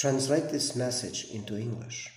Translate this message into English.